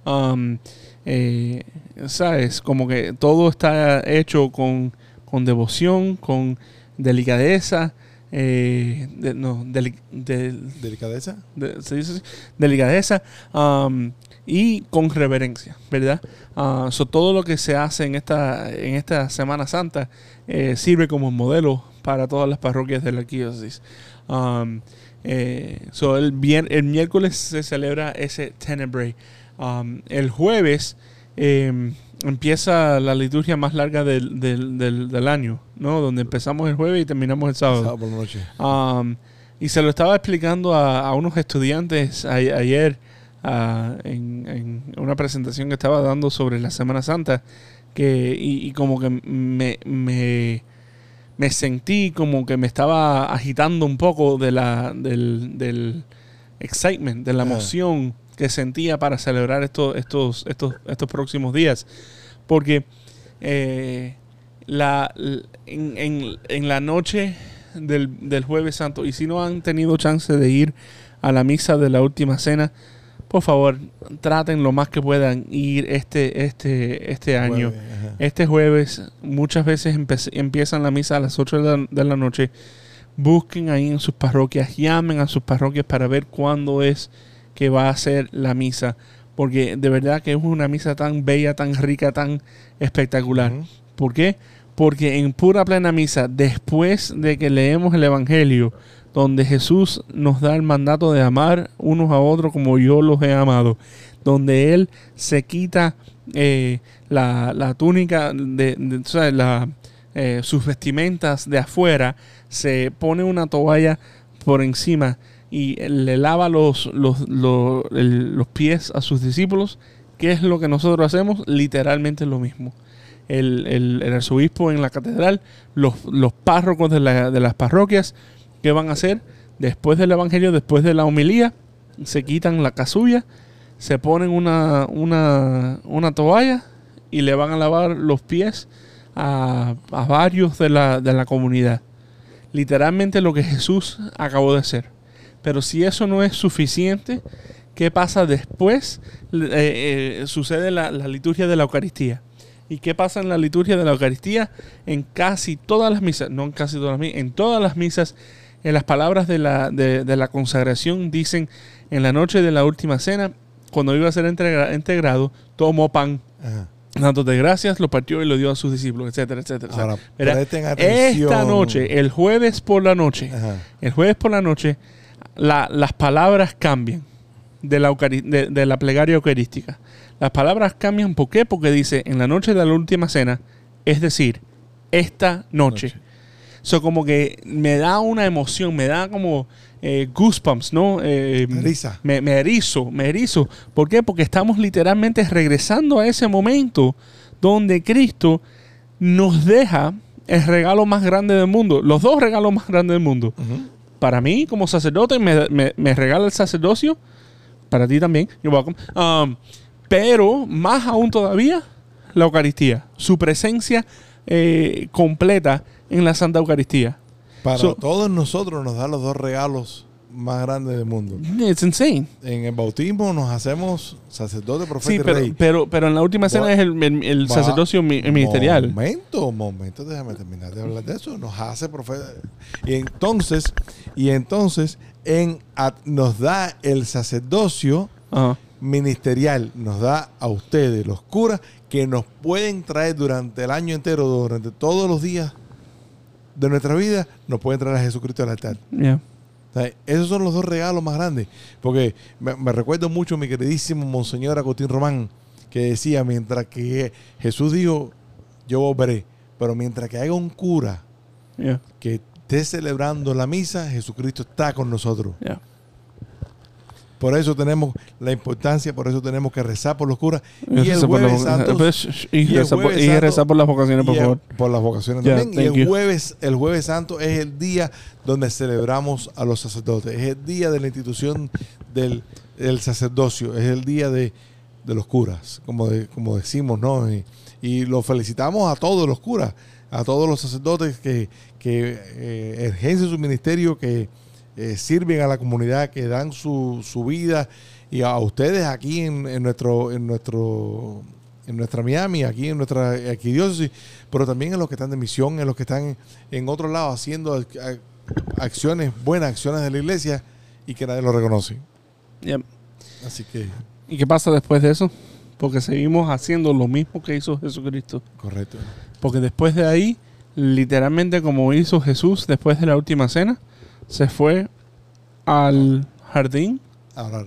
Um, eh, ¿Sabes? Como que todo está hecho con, con devoción, con delicadeza. eh, de- no, deli- de- ¿Delicadeza? de- se dice así, delicadeza um, y con reverencia, ¿verdad? Ah, so, todo lo que se hace en esta, en esta Semana Santa eh, sirve como modelo para todas las parroquias de la arquidiócesis. Um, eh, so, el, vier- el miércoles se celebra ese Tenebrae. Um, el jueves eh, empieza la liturgia más larga del, del- del- del año, ¿no? Donde empezamos el jueves y terminamos el sábado. Sábado por la noche. Um, y se lo estaba explicando a, a unos estudiantes a- ayer en, en una presentación que estaba dando sobre la Semana Santa. Que, y, y como que me, me, me sentí como que me estaba agitando un poco de la, del, del excitement, de la Ajá. emoción que sentía para celebrar estos, estos, estos, estos próximos días. Porque eh, la, en, en- en la noche del, del jueves santo, y si no han tenido chance de ir a la misa de la última cena, por favor, traten lo más que puedan ir este, este, este año. Jueves. Este jueves muchas veces empiezan la misa a las 8 de la, de la noche. Busquen ahí en sus parroquias, llamen a sus parroquias para ver cuándo es que va a ser la misa. Porque de verdad que es una misa tan bella, tan rica, tan espectacular. ¿Por qué? Porque en pura plena misa, después de que leemos el Evangelio, donde Jesús nos da el mandato de amar unos a otros como yo los he amado, donde Él se quita eh, la, la túnica, de, eh, sus vestimentas de afuera, se pone una toalla por encima y le lava los, los, los, los pies a sus discípulos. ¿Qué es lo que nosotros hacemos? Literalmente lo mismo el, el- el arzobispo en la catedral, los, los párrocos de, la- de las parroquias, ¿qué van a hacer? Después del Evangelio, después de la homilía, se quitan la casulla, se ponen una, una, una toalla y le van a lavar los pies a, a varios de la, de la comunidad. Literalmente lo que Jesús acabó de hacer. Pero si eso no es suficiente, ¿qué pasa después? Eh, eh, sucede la, la liturgia de la Eucaristía. ¿Y qué pasa en la liturgia de la Eucaristía? En casi todas las misas, no en casi todas las misas, en todas las misas, en las palabras de la, de, de la consagración dicen, en la noche de la última cena, cuando iba a ser integra- integrado, tomó pan, Ajá. dándote gracias, lo partió y lo dio a sus discípulos, etcétera, etcétera. O sea, Ahora, presten atención. esta noche, el jueves por la noche, Ajá. el jueves por la noche, la- las palabras cambian de la, de, de la plegaria eucarística. Las palabras cambian, ¿por qué? Porque dice en la noche de la última cena, es decir, esta noche. Noche. Eso como que me da una emoción, me da como eh, goosebumps, ¿no? Eh, Eriza. Me, me erizo, me erizo. ¿Por qué? Porque estamos literalmente regresando a ese momento donde Cristo nos deja el regalo más grande del mundo, los dos regalos más grandes del mundo. Para mí, como sacerdote, me, me- me regala el sacerdocio. Para ti también. You're welcome. Um, pero más aún todavía, la Eucaristía. Su presencia eh, completa en la Santa Eucaristía. Para So- todos nosotros nos da los dos regalos más grandes del mundo. It's insane. En el bautismo nos hacemos sacerdote, profeta Sí, y pero, rey. pero, pero en la última cena es el, el- el sacerdocio mi- ministerial. Momento, momento, déjame terminar de hablar de eso. Nos hace profeta. Y entonces, y entonces, en, a- nos da el sacerdocio ministerial, nos da a ustedes, los curas, que nos pueden traer durante el año entero, durante todos los días de nuestra vida, nos pueden traer a Jesucristo al altar. Yeah. O sea, esos son los dos regalos más grandes. Porque me, me recuerdo mucho mi queridísimo Monseñor Agustín Román, que decía, mientras que Jesús dijo, yo volveré, pero mientras que haya un cura Yeah. que esté celebrando la misa, Jesucristo está con nosotros. Yeah. Por eso tenemos la importancia, por eso tenemos que rezar por los curas. Y el Reza por las jueves santo... Pues, y y el reza por- las vocaciones, por favor. por las vocaciones Yeah, también. Y el jueves, el jueves santo es el día donde celebramos a los sacerdotes. Es el día de la institución del, del sacerdocio. Es el día de, de los curas, como, de- como decimos, ¿no? Y, y lo felicitamos a todos los curas, a todos los sacerdotes que, que eh, ejercen su ministerio, que eh, sirven a la comunidad, que dan su, su vida. Y a ustedes aquí en, en nuestro, en nuestro en nuestra Miami, aquí en nuestra arquidiócesis, pero también en los que están de misión, en los que están en, otro lado haciendo ac- ac- acciones, buenas acciones de la iglesia y que nadie lo reconoce. Así que, ¿Y qué pasa después de eso? Porque seguimos haciendo lo mismo que hizo Jesucristo. correcto. Porque después de ahí, literalmente como hizo Jesús después de la última cena, se fue al jardín, Ahora,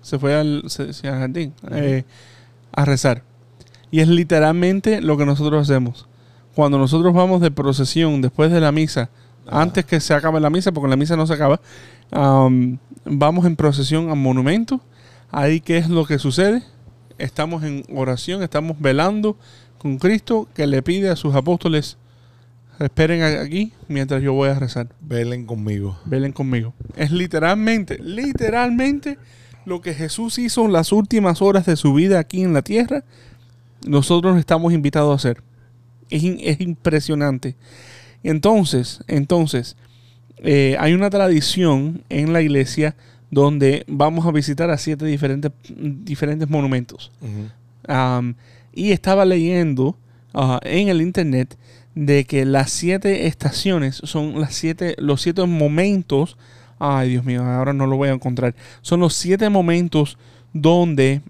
se fue al, se- sí, al jardín eh, a rezar. Y es literalmente lo que nosotros hacemos. Cuando nosotros vamos de procesión después de la misa, antes que se acabe la misa, porque la misa no se acaba, am, vamos en procesión al monumento. Ahí, ¿qué es lo que sucede? Estamos en oración, estamos velando con Cristo que le pide a sus apóstoles, esperen aquí mientras yo voy a rezar. velen conmigo. Velen conmigo. Es literalmente, literalmente lo que Jesús hizo en las últimas horas de su vida aquí en la tierra, nosotros estamos invitados a hacer. Es, es impresionante. Entonces, entonces, eh, hay una tradición en la iglesia donde vamos a visitar a siete diferentes, diferentes monumentos. Y estaba leyendo ah, en el internet de que las siete estaciones son las siete, los siete momentos. Ay, Dios mío, ahora no lo voy a encontrar. Son los siete momentos donde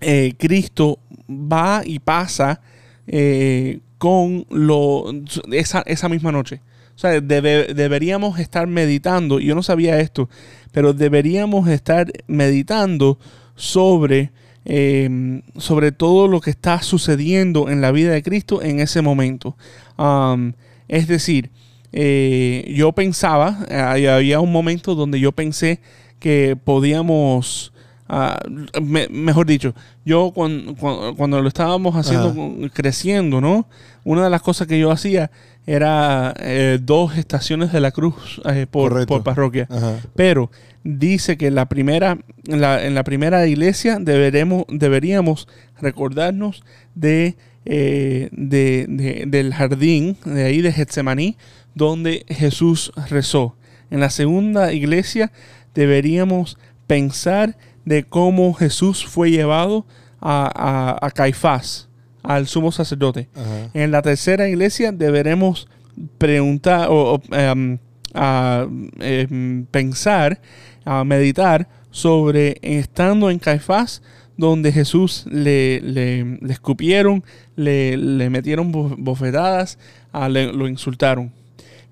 eh, Cristo va y pasa eh, con lo, esa, esa misma noche. O sea, debe- deberíamos estar meditando, yo no sabía esto, pero deberíamos estar meditando sobre, eh, sobre todo lo que está sucediendo en la vida de Cristo en ese momento. Um, es decir, eh, yo pensaba, había un momento donde yo pensé que podíamos, ah, me- mejor dicho, yo cuando, cuando, lo estábamos haciendo, Ajá. creciendo, ¿no? Una de las cosas que yo hacía era eh, dos estaciones de la cruz eh, por, parroquia. Ajá. Pero dice que la primera, en, la, en la primera iglesia deberemos, deberíamos recordarnos de eh, de- de- del jardín, de ahí de Getsemaní, donde Jesús rezó. En la segunda iglesia deberíamos pensar de cómo Jesús fue llevado a, a- a Caifás, al sumo sacerdote. Ajá. En la tercera iglesia deberemos preguntar o, o, em, a, em, pensar, a meditar sobre estando en Caifás, donde Jesús le, le- le escupieron, le, le metieron bo- bofetadas, le- lo insultaron.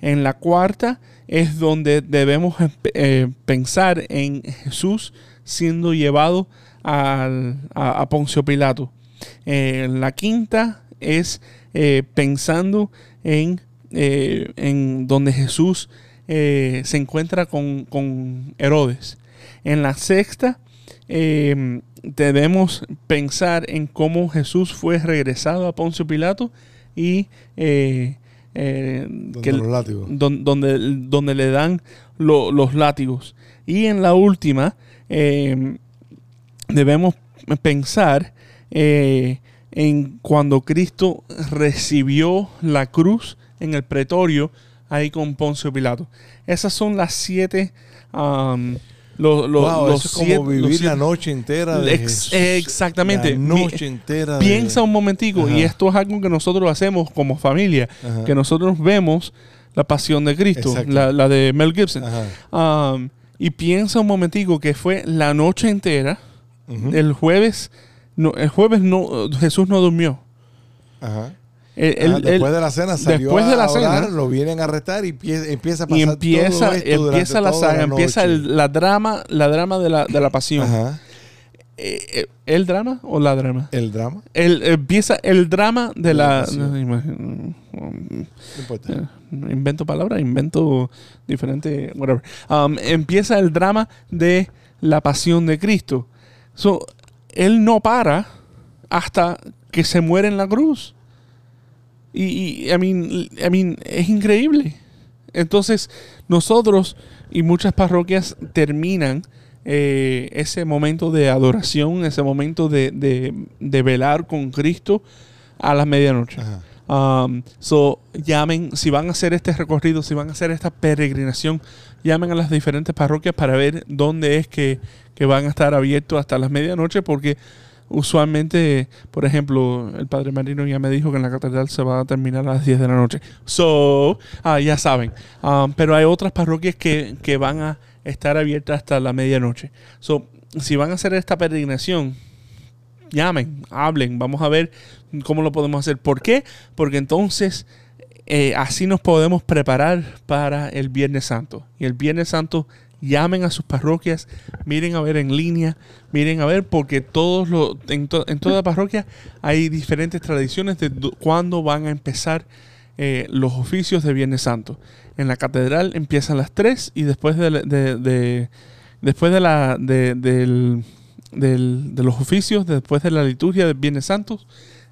En la cuarta es donde debemos eh, pensar en Jesús siendo llevado al- a, a Poncio Pilato. Eh, la quinta es eh, pensando en, eh, en donde Jesús eh, se encuentra con, con Herodes. En la sexta eh, debemos pensar en cómo Jesús fue regresado a Poncio Pilato y eh, eh, Donde que- los látigos. don- donde, donde le dan lo- los látigos. Y en la última, debemos pensar en cuando Cristo recibió la cruz en el pretorio ahí con Poncio Pilato. Esas son las siete... um, lo- lo- Wow, los eso es como siete- los vivir siete- la noche entera de Ex- Jesús. exactamente. La noche entera de- Piensa un momentico, Ajá. y esto es algo que nosotros hacemos como familia, Ajá. que nosotros vemos la pasión de Cristo, la, la de Mel Gibson. Um, y piensa un momentico que fue la noche entera, el jueves, no, el jueves no, Jesús no durmió. Ajá. Ah, después de la cena salió después de la a orar, cena. lo vienen a arrestar y pie- empieza a pasar y todo empieza, esto durante empieza la saga, empieza el- la drama, la drama de la, de la pasión. Ajá. Eh, eh, ¿El drama o la drama? El drama. El, empieza el drama de La la... no, imagino- No importa. Eh, invento palabras, invento diferente, whatever. Um, empieza el drama de la pasión de Cristo. So, él no para hasta que se muere en la cruz. Y, y, I, mean, I mean, es increíble. Entonces, nosotros y muchas parroquias terminan eh, ese momento de adoración, ese momento de, de- de velar con Cristo a la medianoche. Um, so, llamen, si van a hacer este recorrido, si van a hacer esta peregrinación, llamen a las diferentes parroquias para ver dónde es que, que van a estar abiertos hasta las medianoche, porque usualmente, por ejemplo, el Padre Marino ya me dijo que en la catedral se va a terminar a las 10 de la noche. So, ah, ya saben. Um, pero hay otras parroquias que, que van a estar abiertas hasta la medianoche. So, si van a hacer esta peregrinación, llamen, hablen, vamos a ver cómo lo podemos hacer. ¿Por qué? Porque entonces eh, así nos podemos preparar para el Viernes Santo. Y el Viernes Santo llamen a sus parroquias, miren a ver en línea, miren a ver, porque todos lo, en, to- en toda parroquia hay diferentes tradiciones de do- cuándo van a empezar eh, los oficios de Viernes Santo. En la catedral empiezan las 3 y después de, después de la de, del- de los oficios, después de la liturgia de Viernes Santos,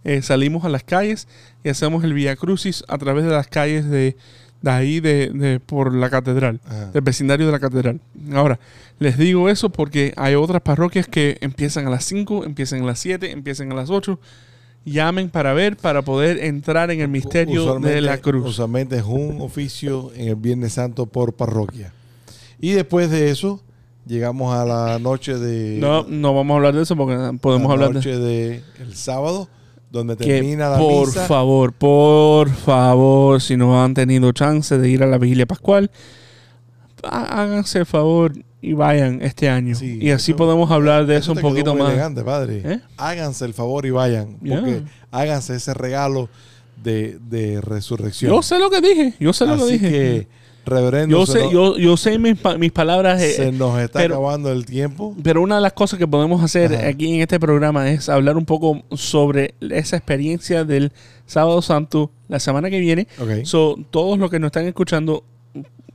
eh, salimos a las calles y hacemos el Via Crucis a través de las calles de, de ahí, de, de- por la catedral, Ajá. del vecindario de la catedral. Ahora, les digo eso porque hay otras parroquias que empiezan a las 5, empiezan a las 7, empiezan a las 8. Llamen para ver, para poder entrar en el misterio de la cruz. Usualmente es un oficio en el Viernes Santo por parroquia. Y después de eso, llegamos a la noche de. No, no vamos a hablar de eso porque podemos la hablar de noche de el sábado, donde termina la por misa. favor, por favor, si no han tenido chance de ir a la vigilia pascual, há- háganse el favor y vayan este año. Sí, y así eso- podemos hablar de eso, un poquito más. elegante, padre. ¿Eh? Háganse el favor y vayan. Yeah. Porque háganse ese regalo de, de resurrección. Yo sé lo que dije, yo sé lo que dije. que, reverendo, yo sé, nos- yo, yo sé mis, mis palabras. eh, se nos está pero- acabando el tiempo. Pero una de las cosas que podemos hacer Ajá. aquí en este programa es hablar un poco sobre esa experiencia del Sábado Santo la semana que viene. Ok. So, todos los que nos están escuchando,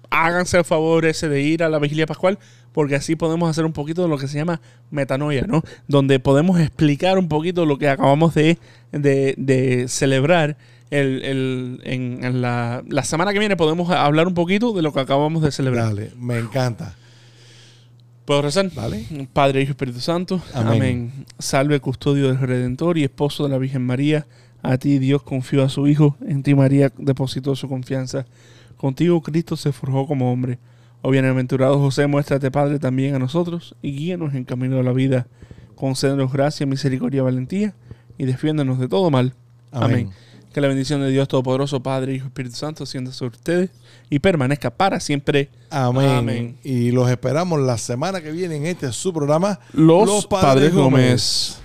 háganse el favor ese de ir a la vigilia pascual, porque así podemos hacer un poquito de lo que se llama metanoia, ¿no? Donde podemos explicar un poquito lo que acabamos de, de- de celebrar. El, el- en, en la, la semana que viene podemos hablar un poquito de lo que acabamos de celebrar. Dale, me encanta. ¿Puedo rezar? Dale. Padre, Hijo Espíritu Santo. Amén. Amén. Salve, custodio del Redentor y esposo de la Virgen María. A ti Dios confió a su Hijo, en ti María depositó su confianza. Contigo Cristo se forjó como hombre. Oh bienaventurado José, muéstrate Padre también a nosotros y guíanos en camino de la vida. Concédenos gracia, misericordia, valentía y defiéndanos de todo mal. Amén. Amén. Que la bendición de Dios Todopoderoso, Padre, Hijo y Espíritu Santo, sienta sobre ustedes y permanezca para siempre. Amén. Amén. Y los esperamos la semana que viene en este su programa Los, Padres Gómez.